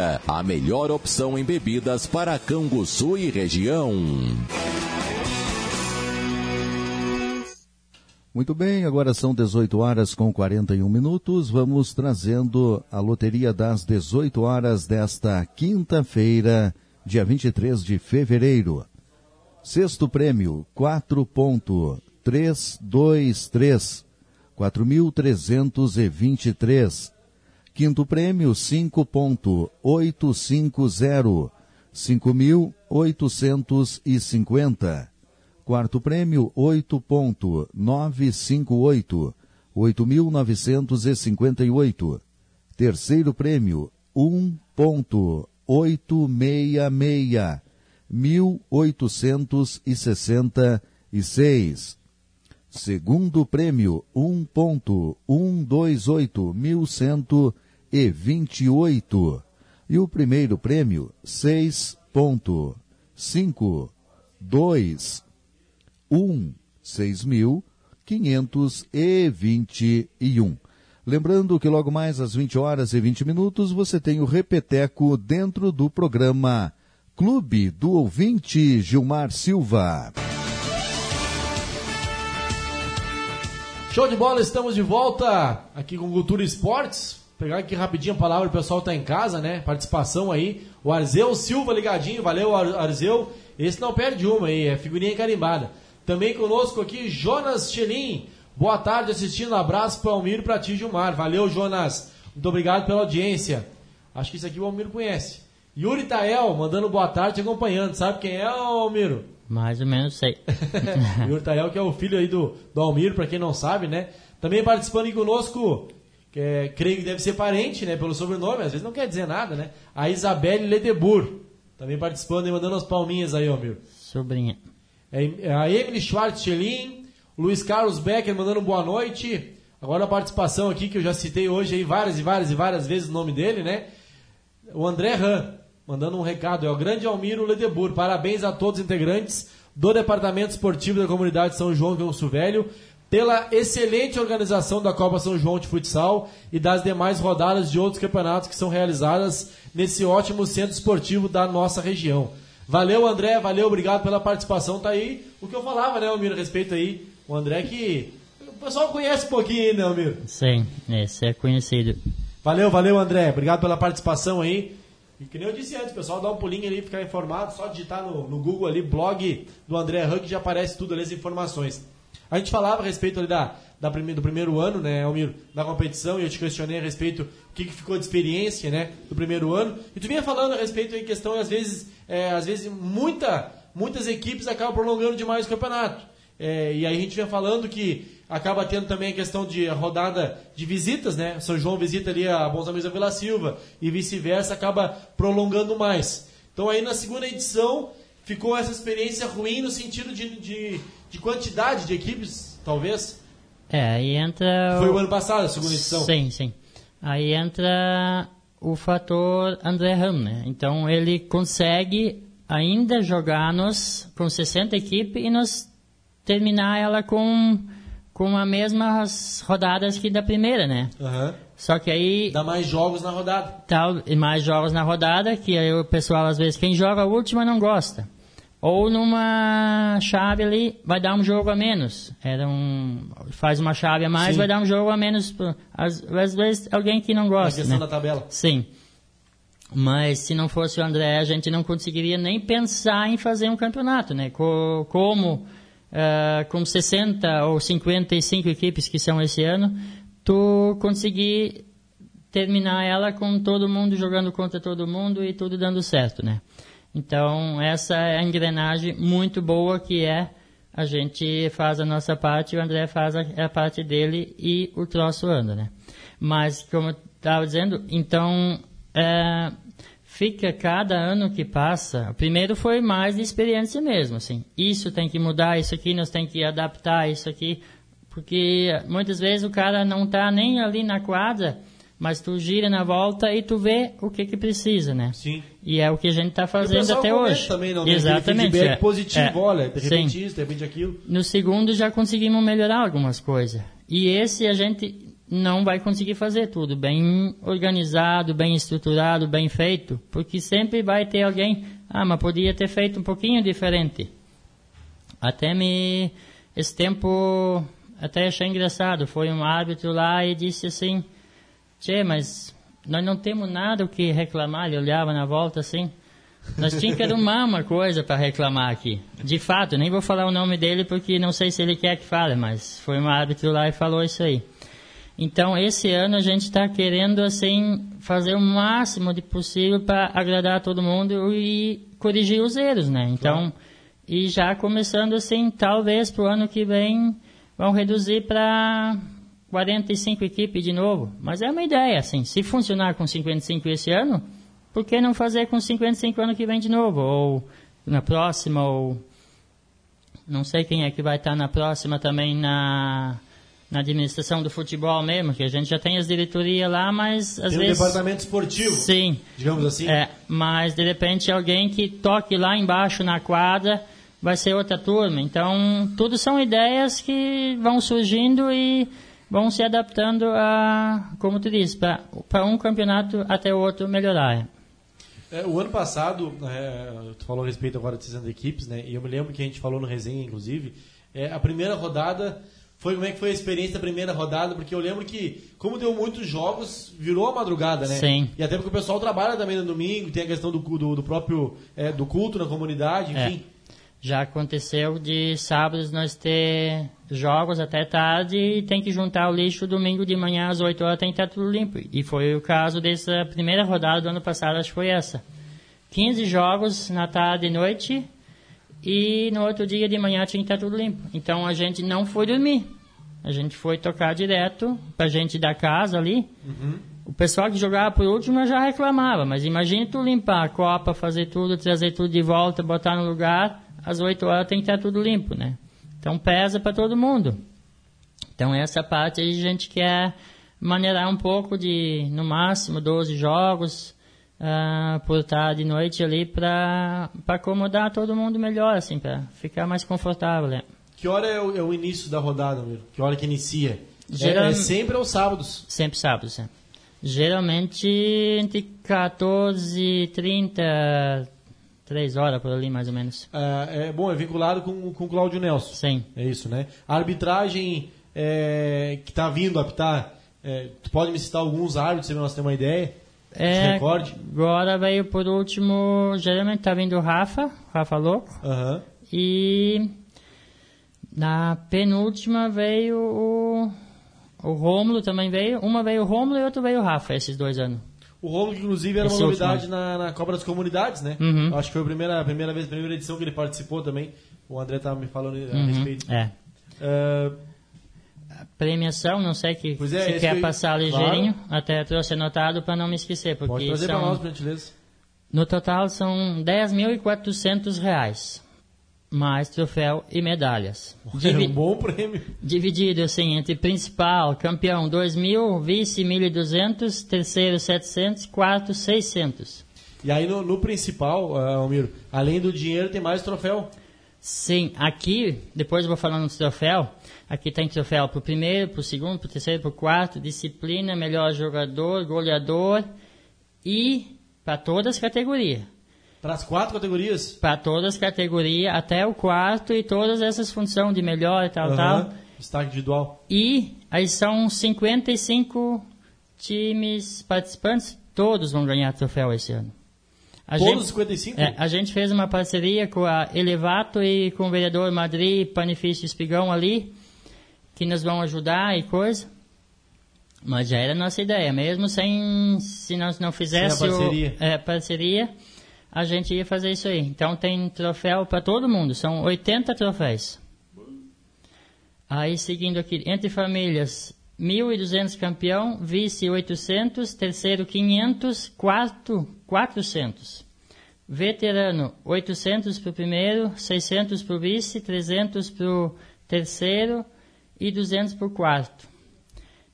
a melhor opção em bebidas para Canguçu e região. Muito bem, agora são 18 horas com 41 minutos. Vamos trazendo a loteria das 18 horas desta quinta-feira, dia 23 de fevereiro. Sexto prêmio, 4.323, 4.323. Quinto prêmio, 5.850, 5.850. Quarto prêmio, 8.958, 8.958. Terceiro prêmio, 1.866, 1.866. Segundo prêmio, 1.128, 1.128. E o primeiro prêmio, 6.521, 6.521. Lembrando que logo mais às 20 horas e 20 minutos você tem o Repeteco dentro do programa Clube do Ouvinte Gilmar Silva. Show de bola, estamos de volta aqui com Cultura Esportes. Pegar aqui rapidinho a palavra, o pessoal tá em casa, né? Participação aí. O Arzeu Silva ligadinho, valeu Arzeu. Esse não perde uma aí, é figurinha carimbada. Também conosco aqui Jonas Chelim. Boa tarde assistindo, abraço para o Almiro e para ti Gilmar. Valeu Jonas, muito obrigado pela audiência. Acho que isso aqui o Almiro conhece. Yuri Tael, mandando boa tarde acompanhando. Sabe quem é, Almiro? Mais ou menos sei. Yuri Tael, que é o filho aí do, do Almiro, para quem não sabe, né? Também participando aqui conosco, que é, creio que deve ser parente, né? Pelo sobrenome, às vezes não quer dizer nada, né? A Isabelle Ledebur. Também participando e mandando as palminhas aí, Almiro. Sobrinha. É, a Emily Schwartz Schelin, Luiz Carlos Becker mandando boa noite. Agora a participação aqui que eu já citei hoje aí várias e várias e várias vezes o nome dele, né? O André Ram mandando um recado. É o grande Almiro Ledebur. Parabéns a todos os integrantes do Departamento Esportivo da Comunidade São João Canso Velho pela excelente organização da Copa São João de Futsal e das demais rodadas de outros campeonatos que são realizadas nesse ótimo centro esportivo da nossa região. Valeu, André, valeu, obrigado pela participação. Tá aí o que eu falava, né, Almiro, a respeito aí. O André que o pessoal conhece um pouquinho, né, Almiro? Sim, esse é conhecido. Valeu, valeu, André. Obrigado pela participação aí. E que nem eu disse antes, pessoal, dá um pulinho ali, ficar informado, só digitar no, no Google ali, blog do André Huck, já aparece tudo ali, as informações. A gente falava a respeito ali da, da prime, do primeiro ano, né, Almir, da competição, e eu te questionei a respeito do que, que ficou de experiência, né, do primeiro ano. E tu vinha falando a respeito em questão, às vezes, é, às vezes muita, muitas equipes acabam prolongando demais o campeonato. É, e aí a gente vinha falando que acaba tendo também a questão de rodada de visitas, né? São João visita ali a Bons Amigos da Vila Silva e vice-versa, acaba prolongando mais. Então aí na segunda edição ficou essa experiência ruim no sentido de, de, de quantidade de equipes, talvez. É, aí entra. Foi o ano passado, a segunda edição? Sim, sim. Aí entra o fator André Ram, né? Então ele consegue ainda jogar nos com 60 equipes e nos terminar ela com com as mesmas rodadas que da primeira, né? Aham. Só que aí Dá mais jogos na rodada. tal e mais jogos na rodada, que aí o pessoal às vezes quem joga a última não gosta. Ou numa chave ali vai dar um jogo a menos. Era um faz uma chave a mais, Sim. vai dar um jogo a menos. Às, às vezes alguém que não gosta, questão né? da tabela. Sim. Mas se não fosse o André, a gente não conseguiria nem pensar em fazer um campeonato, né? Co- como ah, com 60 ou 55 equipes que são esse ano, tu conseguir terminar ela com todo mundo jogando contra todo mundo e tudo dando certo, né? Então, essa é a engrenagem muito boa que é a gente faz a nossa parte, o André faz a, a parte dele e o troço anda, né? Mas, como eu estava dizendo, então, é, fica cada ano que passa, o primeiro foi mais de experiência mesmo, assim. Isso tem que mudar, isso aqui nós tem que adaptar, isso aqui, porque muitas vezes o cara não tá nem ali na quadra, mas tu gira na volta e tu vê o que que precisa, né? Sim. E é o que a gente o fazendo até hoje. também, não Exatamente. feedback é. positivo, É. olha, de repente Sim. isso, de repente aquilo. No segundo já conseguimos melhorar algumas coisas. E esse a gente não vai conseguir fazer tudo bem organizado, bem estruturado, bem feito, porque sempre vai ter alguém, ah, mas podia ter feito um pouquinho diferente. Até me esse tempo até achei engraçado, foi um árbitro lá e disse assim: "Tchê, mas nós não temos nada o que reclamar". Ele olhava na volta assim. Nós tínhamos que arrumar uma coisa para reclamar aqui. De fato, nem vou falar o nome dele porque não sei se ele quer que fale, mas foi um árbitro lá e falou isso aí. Então, esse ano a gente está querendo assim fazer o máximo de possível para agradar todo mundo e corrigir os erros, né? Então, e já começando assim, talvez para o ano que vem vão reduzir para 45 equipes de novo. Mas é uma ideia, assim, se funcionar com 55 esse ano, por que não fazer com 55 ano que vem de novo? Ou na próxima, ou não sei quem é que vai estar na próxima também na, na administração do futebol mesmo, que a gente já tem as diretorias lá, mas às Tem um vezes... departamento esportivo, Sim, digamos assim. é, mas de repente alguém que toque lá embaixo na quadra vai ser outra turma. Então, tudo são ideias que vão surgindo e vão se adaptando a, como tu disse, para um campeonato até o outro melhorar. É, o ano passado, é, tu falou a respeito agora de 60 equipes, né? E eu me lembro que a gente falou no resenha, inclusive, é, a primeira rodada foi como é que foi a experiência da primeira rodada, porque eu lembro que, como deu muitos jogos, virou a madrugada, né? Sim. E até porque o pessoal trabalha também no domingo, tem a questão do, do, do próprio é, do culto na comunidade, É. enfim. Já aconteceu de sábados nós ter jogos até tarde e tem que juntar o lixo domingo de manhã às 8 horas tem que estar tudo limpo. E foi o caso dessa primeira rodada do ano passado, acho que foi essa. 15 jogos na tarde e noite e no outro dia de manhã tinha que estar tudo limpo. Então a gente não foi dormir. A gente foi tocar direto pra gente da casa ali. O pessoal que jogava por último já reclamava, mas imagine tu limpar a copa, fazer tudo, trazer tudo de volta, botar no lugar, às 8 horas tem que estar tudo limpo, né? Então pesa para todo mundo. Então essa parte aí a gente quer maneirar um pouco de, no máximo, 12 jogos ah, por tarde e noite ali para acomodar todo mundo melhor, assim, para ficar mais confortável, né? Que hora é o, é o início da rodada, meu? Que hora que inicia? É- Geral- É, sempre aos sábados. Sempre sábado, sempre. Geralmente entre 14 e 30, 3 horas por ali mais ou menos. Ah, é, bom, é vinculado com, com o Cláudio Nelson. Sim. É isso, né? A arbitragem é, que está vindo apitar, é, tu pode me citar alguns árbitros, se nós temos uma ideia? É, recorde? agora veio por último, geralmente tá vindo o Rafa, Rafa Louco, Aham. e na penúltima veio o, o Rômulo também veio, uma veio o Rômulo e outra veio o Rafa, esses dois anos. O Romulo, que inclusive, era uma Esse novidade na, na Copa das Comunidades, né? Uhum. Acho que foi a primeira, a primeira vez, a primeira edição que ele participou também. O André estava me falando a Uhum, respeito. É. Ah, Premiação, não sei que Pois é, se quer que- passar ligeirrinho, até trouxe anotado para não me esquecer, porque pode trazer são, para nós, gentileza. no total são 10.400 reais, mais troféu e medalhas. É Divi- um bom prêmio. Dividido assim entre principal, campeão 2.000, vice 1.200, terceiro 700, quarto 600. E aí no, no principal, ah, Almiro, além do dinheiro, tem mais troféu. Sim, aqui, depois eu vou falando do troféu. Aqui tem troféu para o primeiro, para o segundo, para o terceiro, para o quarto, disciplina, melhor jogador, goleador e para todas as categorias. Para as quatro categorias? Para todas as categorias, até o quarto e todas essas funções de melhor e tal, uhum. tal. Destaque individual. E aí são 55 times participantes, todos vão ganhar troféu esse ano. A Todos gente, 55? É, a gente fez uma parceria com a Elevato e com o vereador Madrid, Panifício Espigão ali, que nos vão ajudar e coisa. Mas já era a nossa ideia, mesmo sem, se nós não fizesse sem a parceria. O, é, parceria, a gente ia fazer isso aí. Então tem troféu para todo mundo, são 80 troféus. Aí seguindo aqui, entre famílias, 1.200 campeão, vice 800, terceiro 500, quarto 400. Veterano 800 para o primeiro, 600 para o vice, 300 para o terceiro e 200 para o quarto.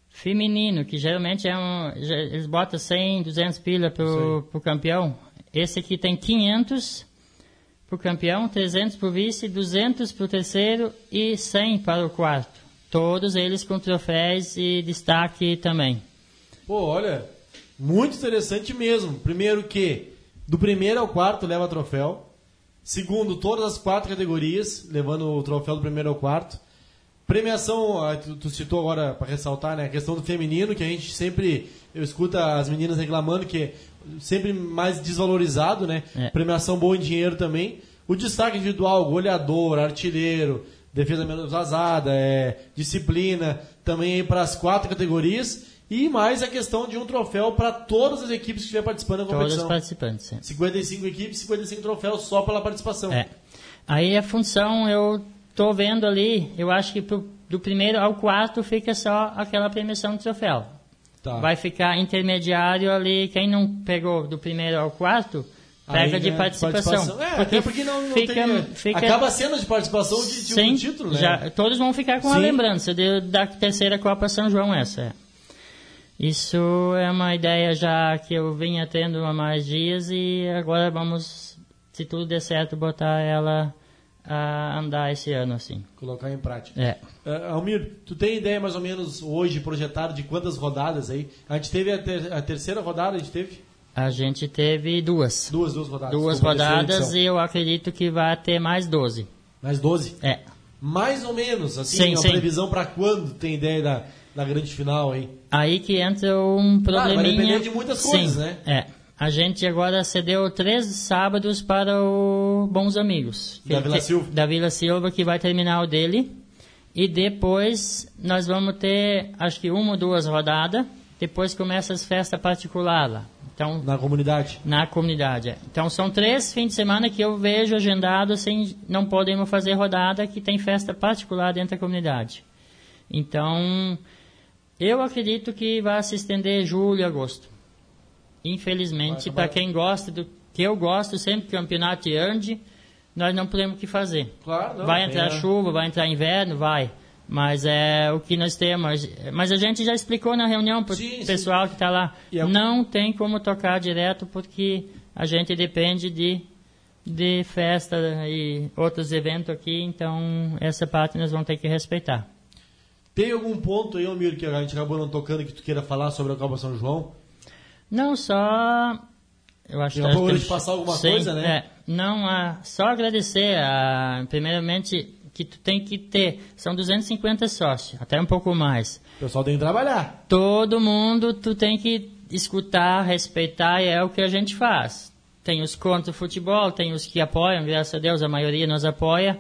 Feminino, que geralmente é um, eles botam 100, 200 pila para o campeão. Esse aqui tem 500 para o campeão, 300 para o vice, 200 para o terceiro e 100 para o quarto. Todos eles com troféus e destaque também. Pô, olha, muito interessante mesmo. Primeiro que do primeiro ao quarto leva troféu. Segundo, todas as quatro categorias, levando o troféu do primeiro ao quarto. Premiação, tu, citou agora para ressaltar, né, a questão do feminino, que a gente sempre eu escuto as meninas reclamando que é sempre mais desvalorizado, né? É. Premiação boa em dinheiro também. O destaque individual, goleador, artilheiro, defesa menos vazada, é, disciplina, também para as quatro categorias. E mais a questão de um troféu para todas as equipes que estiver participando da competição. Todas as participantes, sim. 55 equipes, 55 troféus só pela participação. É. Aí a função, eu tô vendo ali, eu acho que pro, do primeiro ao quarto fica só aquela premiação de troféu. Tá. Vai ficar intermediário ali, quem não pegou do primeiro ao quarto, Pega de participação. participação. É, porque, porque não, não fica, tem, fica, acaba sendo de participação de, de sim, um título, né? Já, todos vão ficar com sim. a lembrança de, da terceira Copa São João essa. É. Isso é uma ideia já que eu vinha tendo há mais dias e agora vamos, se tudo der certo, botar ela a andar esse ano assim. Colocar em prática. É. Uh, Almir, tu tem ideia mais ou menos hoje projetado de quantas rodadas aí? A gente teve a, ter, a terceira rodada, a gente teve? A gente teve duas. Duas, duas rodadas. Duas rodadas e eu acredito que vai ter mais 12. Mais 12? É. Mais ou menos, assim, sim, uma sim. previsão para quando tem ideia da, da grande final aí? Aí que entra um probleminha. Ah, vai depender de muitas coisas, sim, né? É. A gente agora cedeu três sábados para o Bons Amigos. Da Vila Silva. Da Vila Silva, que vai terminar o dele. E depois nós vamos ter, acho que uma ou duas rodadas. Depois começa as festas particulares lá. Então, na comunidade? Na comunidade, é. Então, são três fins de semana que eu vejo agendado, assim, não podemos fazer rodada, que tem festa particular dentro da comunidade. Então, eu acredito que vai se estender julho e agosto. Infelizmente, para quem gosta do que eu gosto, sempre campeonato e ande, nós não podemos o que fazer. Claro, não, vai entrar é. chuva, vai entrar inverno, vai. Mas é o que nós temos. Mas a gente já explicou na reunião para o pessoal sim. que está lá. É não tem como tocar direto porque a gente depende de, de festa e outros eventos aqui. Então, essa parte nós vamos ter que respeitar. Tem algum ponto aí, Almir, que a gente acabou não tocando que tu queira falar sobre a Copa São João? Não, só. Eu acho que. Tem... de passar alguma sim, coisa, né? É, não, só agradecer. A, primeiramente que tu tem que ter. São 250 sócios, até um pouco mais. O pessoal tem que trabalhar. Todo mundo tu tem que escutar, respeitar, e é o que a gente faz. Tem os contra o futebol, tem os que apoiam, graças a Deus a maioria nos apoia.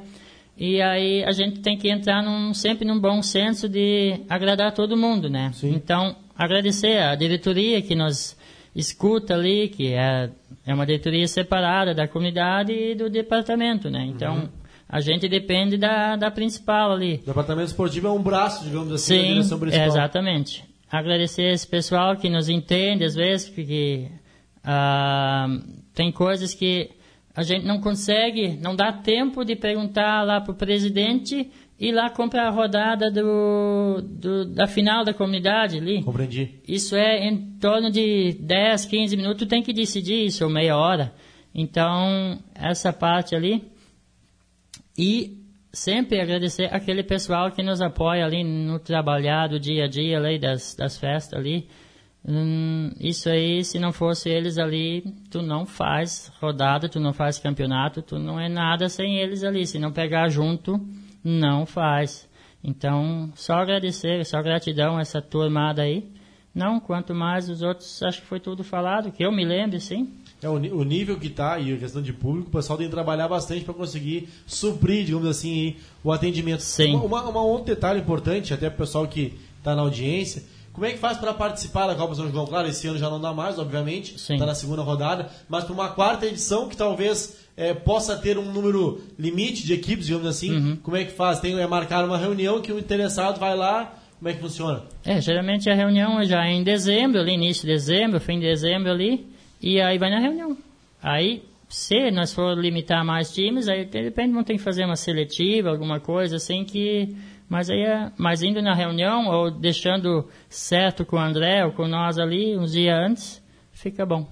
E aí a gente tem que entrar num, sempre num bom senso de agradar todo mundo, né? Sim. Então, agradecer a diretoria que nos escuta ali, que é, é uma diretoria separada da comunidade e do departamento, né? Então, uhum a gente depende da, da principal ali. O departamento esportivo é um braço, digamos assim, Sim, da direção principal. exatamente. Agradecer esse pessoal que nos entende, às vezes, porque uh, tem coisas que a gente não consegue, não dá tempo de perguntar lá para o presidente e lá comprar a rodada do, do, da final da comunidade ali. Compreendi. Isso é em torno de 10, 15 minutos, tem que decidir isso, ou meia hora. Então, essa parte ali E sempre agradecer aquele pessoal que nos apoia ali no trabalhar do dia a dia ali das, das festas ali. Hum, isso aí, se não fosse eles ali, tu não faz rodada, tu não faz campeonato, tu não é nada sem eles ali. Se não pegar junto, não faz. Então, só agradecer, só gratidão a essa turmada aí. Não, quanto mais os outros, acho que foi tudo falado, que eu me lembro, sim. É, o, nível que está e a questão de público, o pessoal tem que trabalhar bastante para conseguir suprir, digamos assim, o atendimento. Sim. Uma, uma, um outro detalhe importante, até para o pessoal que está na audiência, como é que faz para participar da Copa São João? Claro, esse ano já não dá mais, obviamente, está na segunda rodada, mas para uma quarta edição que talvez é, possa ter um número limite de equipes, digamos assim, uhum. como é que faz? Tem é marcar uma reunião que o interessado vai lá, como é que funciona? É, geralmente a reunião já é em dezembro, ali início de dezembro, fim de dezembro ali, e aí vai na reunião. Aí, se nós for limitar mais times, aí de repente vão ter que fazer uma seletiva, alguma coisa assim que mas aí é, mas indo na reunião ou deixando certo com o André ou com nós ali uns dias antes, fica bom.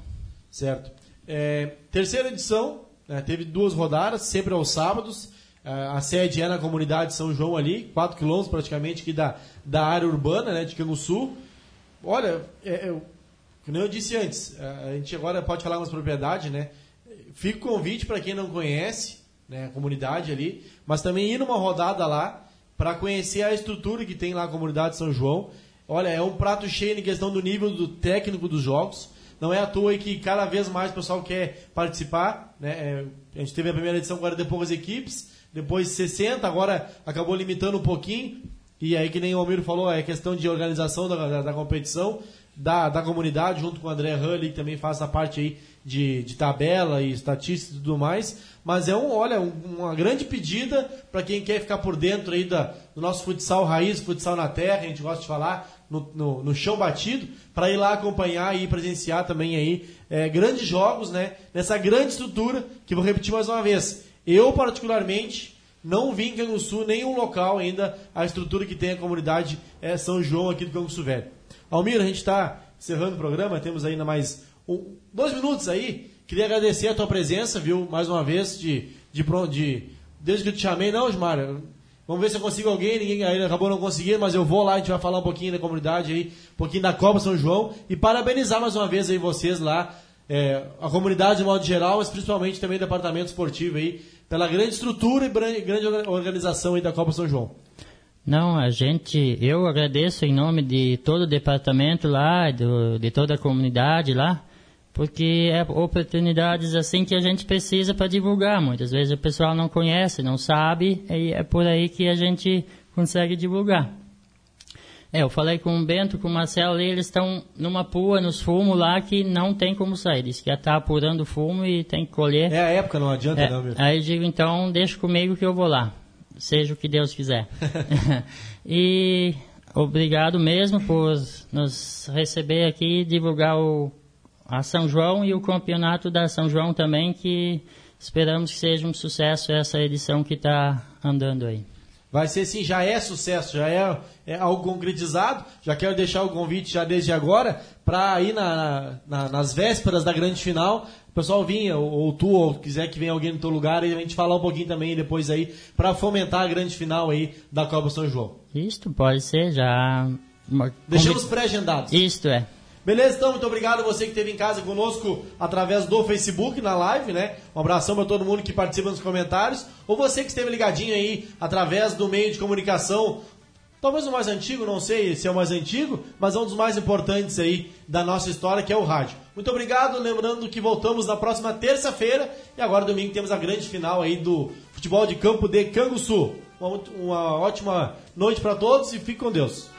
Certo. É, terceira edição, né, teve duas rodadas, sempre aos sábados. É, a sede é na comunidade São João ali, 4 quilômetros praticamente aqui da, da área urbana, né, de Canguçu. Olha, é, é, como eu disse antes, é, a gente agora pode falar umas propriedades, né? Fica o convite para quem não conhece né, a comunidade ali, mas também ir numa rodada lá, para conhecer a estrutura que tem lá a comunidade São João. Olha, é um prato cheio em questão do nível do técnico dos jogos. Não é à toa que cada vez mais o pessoal quer participar. Né? É, a gente teve a primeira edição agora de poucas equipes, depois 60, agora acabou limitando um pouquinho. E aí, que nem o Almiro falou, é questão de organização da, da, da competição, da, da comunidade, junto com o André Hully, que também faz a parte aí de, de tabela e estatística e tudo mais. Mas é um, olha, um, uma grande pedida para quem quer ficar por dentro aí da, do nosso futsal raiz, futsal na terra, a gente gosta de falar, no, no, no chão batido, para ir lá acompanhar e presenciar também aí é, grandes jogos, né? Nessa grande estrutura, que vou repetir mais uma vez. Eu, particularmente, não vi em Canguçu nenhum local ainda a estrutura que tem a comunidade é, São João aqui do Canguçu Velho. Almir, a gente está encerrando o programa, temos ainda mais um, dois minutos aí. Queria agradecer a tua presença, viu, mais uma vez, de, de, de desde que eu te chamei, não, Osmar, vamos ver se eu consigo alguém, ninguém ainda acabou não conseguindo, mas eu vou lá, a gente vai falar um pouquinho da comunidade aí, um pouquinho da Copa São João, e parabenizar mais uma vez aí vocês lá, é, a comunidade de modo geral, mas principalmente também o departamento esportivo aí, pela grande estrutura e grande organização aí da Copa São João. Não, a gente, eu agradeço em nome de todo o departamento lá, do, de toda a comunidade lá, porque é oportunidades assim que a gente precisa para divulgar. Muitas vezes o pessoal não conhece, não sabe, e é por aí que a gente consegue divulgar. É, eu falei com o Bento, com o Marcelo, eles estão numa pua, nos fumos lá, que não tem como sair. Diz que já está apurando fumo e tem que colher. É a época, não adianta é, não, meu. Aí eu digo, então, deixa comigo que eu vou lá. Seja o que Deus quiser. e obrigado mesmo por nos receber aqui e divulgar o a São João e o campeonato da São João também, que esperamos que seja um sucesso essa edição que está andando aí. Vai ser sim, já é sucesso, já é, é, algo concretizado. Já quero deixar o convite já desde agora para ir na, na, nas vésperas da grande final. O pessoal vinha, ou, ou, tu, ou quiser que venha alguém no teu lugar, e a gente falar um pouquinho também depois aí, para fomentar a grande final aí da Copa São João. Isto pode ser já. Deixamos pré-agendados. Isto é. Beleza, então, muito obrigado a você que esteve em casa conosco através do Facebook, na live, né? Um abração para todo mundo que participa nos comentários. Ou você que esteve ligadinho aí através do meio de comunicação, talvez o mais antigo, não sei se é o mais antigo, mas é um dos mais importantes aí da nossa história, que é o rádio. Muito obrigado, lembrando que voltamos na próxima terça-feira e agora domingo temos a grande final aí do futebol de campo de Canguçu. Uma, uma ótima noite para todos e fique com Deus.